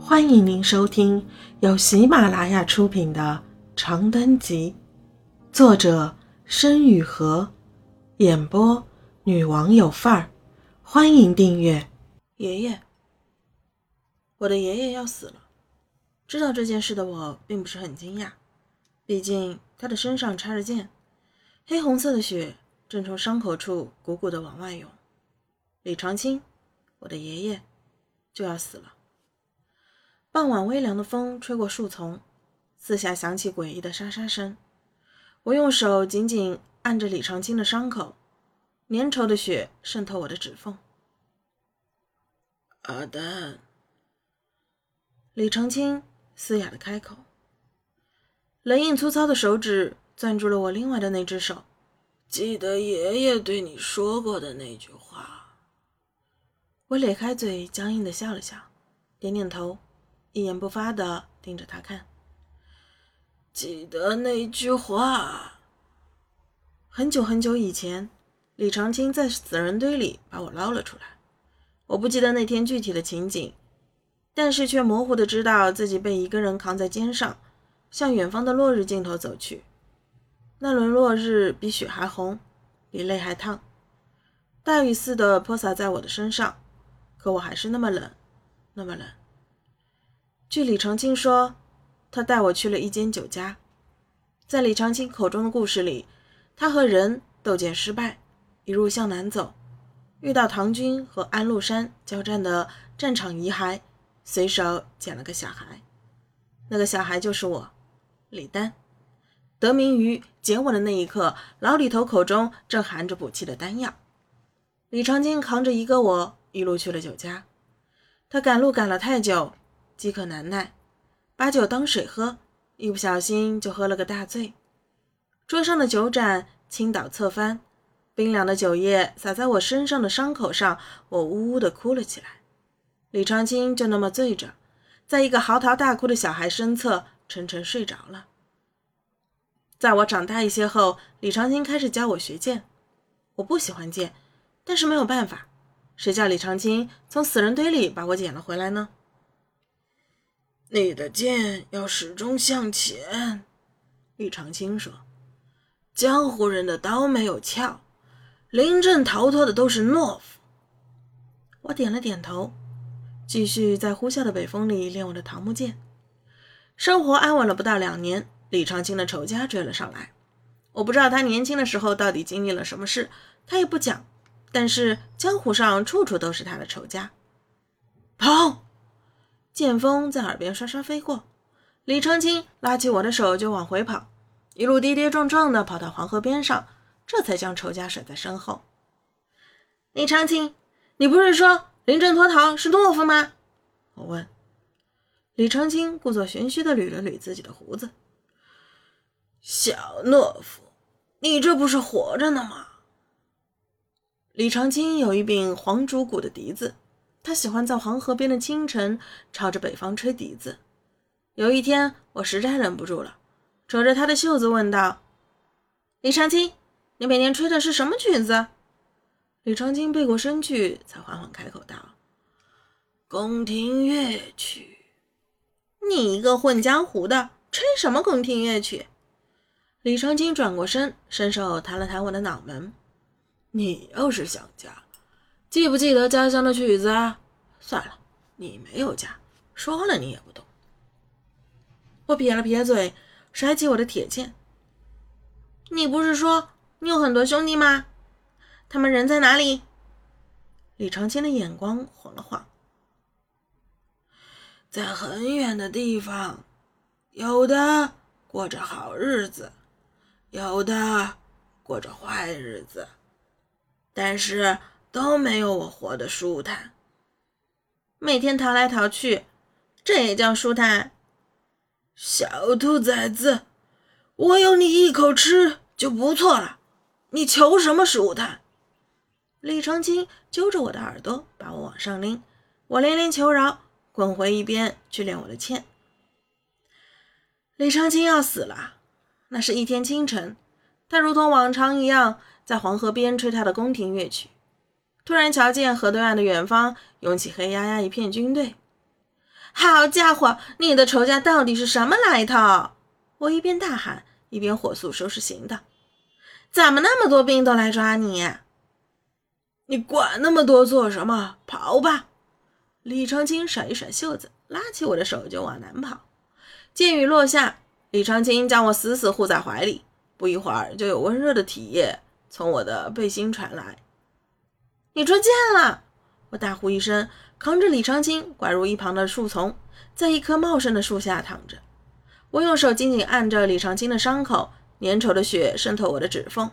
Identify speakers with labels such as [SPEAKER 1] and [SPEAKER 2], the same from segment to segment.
[SPEAKER 1] 欢迎您收听由喜马拉雅出品的《长灯集》，作者申雨禾，演播女王有范儿。欢迎订阅。
[SPEAKER 2] 爷爷，我的爷爷要死了。知道这件事的我并不是很惊讶，毕竟他的身上插着剑，黑红色的血正从伤口处鼓鼓的往外涌。李长青，我的爷爷就要死了。傍晚微凉的风吹过树丛，四下响起诡异的沙沙声。我用手紧紧按着李长青的伤口，粘稠的血渗透我的指缝。
[SPEAKER 3] 阿丹，
[SPEAKER 2] 李长青嘶哑的开口，冷硬粗糙的手指攥住了我另外的那只手。
[SPEAKER 3] 记得爷爷对你说过的那句话。
[SPEAKER 2] 我咧开嘴，僵硬的笑了笑，点点头。一言不发的盯着他看。
[SPEAKER 3] 记得那句话。
[SPEAKER 2] 很久很久以前，李长青在死人堆里把我捞了出来。我不记得那天具体的情景，但是却模糊的知道自己被一个人扛在肩上，向远方的落日尽头走去。那轮落日比雪还红，比泪还烫，大雨似的泼洒在我的身上，可我还是那么冷，那么冷。据李长青说，他带我去了一间酒家。在李长青口中的故事里，他和人斗剑失败，一路向南走，遇到唐军和安禄山交战的战场遗骸，随手捡了个小孩。那个小孩就是我，李丹，得名于捡我的那一刻，老李头口中正含着补气的丹药。李长青扛着一个我，一路去了酒家。他赶路赶了太久。饥渴难耐，把酒当水喝，一不小心就喝了个大醉。桌上的酒盏倾倒侧翻，冰凉的酒液洒在我身上的伤口上，我呜呜地哭了起来。李长青就那么醉着，在一个嚎啕大哭的小孩身侧沉沉睡着了。在我长大一些后，李长青开始教我学剑。我不喜欢剑，但是没有办法，谁叫李长青从死人堆里把我捡了回来呢？
[SPEAKER 3] 你的剑要始终向前，
[SPEAKER 2] 李长青说：“
[SPEAKER 3] 江湖人的刀没有鞘，临阵逃脱的都是懦夫。”
[SPEAKER 2] 我点了点头，继续在呼啸的北风里练我的桃木剑。生活安稳了不到两年，李长青的仇家追了上来。我不知道他年轻的时候到底经历了什么事，他也不讲。但是江湖上处处都是他的仇家。跑！剑锋在耳边刷刷飞过，李长青拉起我的手就往回跑，一路跌跌撞撞地跑到黄河边上，这才将仇家甩在身后。李长青，你不是说临阵脱逃是懦夫吗？我问。李长青故作玄虚地捋了捋自己的胡子：“
[SPEAKER 3] 小懦夫，你这不是活着呢吗？”
[SPEAKER 2] 李长青有一柄黄竹骨的笛子。他喜欢在黄河边的清晨朝着北方吹笛子。有一天，我实在忍不住了，扯着他的袖子问道：“李长青，你每天吹的是什么曲子？”李长青背过身去，才缓缓开口道：“
[SPEAKER 3] 宫廷乐曲。”
[SPEAKER 2] 你一个混江湖的，吹什么宫廷乐曲？李长青转过身，伸手弹了弹我的脑门：“
[SPEAKER 3] 你要是想家。”记不记得家乡的曲子？算了，你没有家，说了你也不懂。
[SPEAKER 2] 我撇了撇嘴，甩起我的铁剑。你不是说你有很多兄弟吗？他们人在哪里？李长青的眼光晃了晃，
[SPEAKER 3] 在很远的地方，有的过着好日子，有的过着坏日子，但是。都没有我活得舒坦，
[SPEAKER 2] 每天逃来逃去，这也叫舒坦？
[SPEAKER 3] 小兔崽子，我有你一口吃就不错了，你求什么舒坦？
[SPEAKER 2] 李长青揪着我的耳朵，把我往上拎，我连连求饶，滚回一边去练我的剑。李长青要死了，那是一天清晨，他如同往常一样在黄河边吹他的宫廷乐曲。突然瞧见河对岸的远方涌起黑压压一片军队，好家伙，你的仇家到底是什么来头？我一边大喊，一边火速收拾行当。怎么那么多兵都来抓你？
[SPEAKER 3] 你管那么多做什么？跑吧！
[SPEAKER 2] 李长青甩一甩袖子，拉起我的手就往南跑。箭雨落下，李长青将我死死护在怀里。不一会儿，就有温热的体液从我的背心传来。你出箭了！我大呼一声，扛着李长青拐入一旁的树丛，在一棵茂盛的树下躺着。我用手紧紧按着李长青的伤口，粘稠的血渗透我的指缝。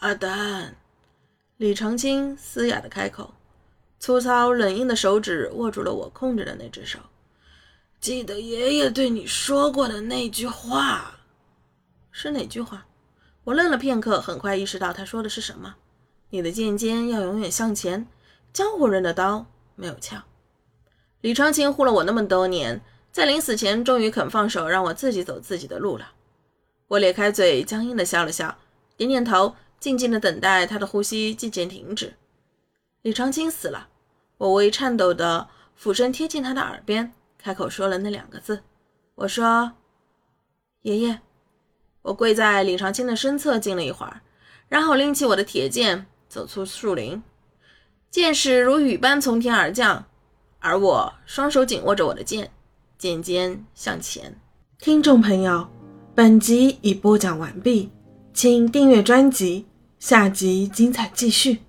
[SPEAKER 3] 阿丹，
[SPEAKER 2] 李长青嘶哑的开口，粗糙冷硬的手指握住了我控制的那只手。
[SPEAKER 3] 记得爷爷对你说过的那句话，
[SPEAKER 2] 是哪句话？我愣了片刻，很快意识到他说的是什么。你的剑尖要永远向前，江湖人的刀没有鞘。李长青护了我那么多年，在临死前终于肯放手，让我自己走自己的路了。我咧开嘴，僵硬的笑了笑，点点头，静静的等待他的呼吸渐渐停止。李长青死了，我微颤抖的俯身贴近他的耳边。开口说了那两个字，我说：“爷爷。”我跪在李长青的身侧静了一会儿，然后拎起我的铁剑，走出树林。箭矢如雨般从天而降，而我双手紧握着我的剑，剑尖向前。
[SPEAKER 1] 听众朋友，本集已播讲完毕，请订阅专辑，下集精彩继续。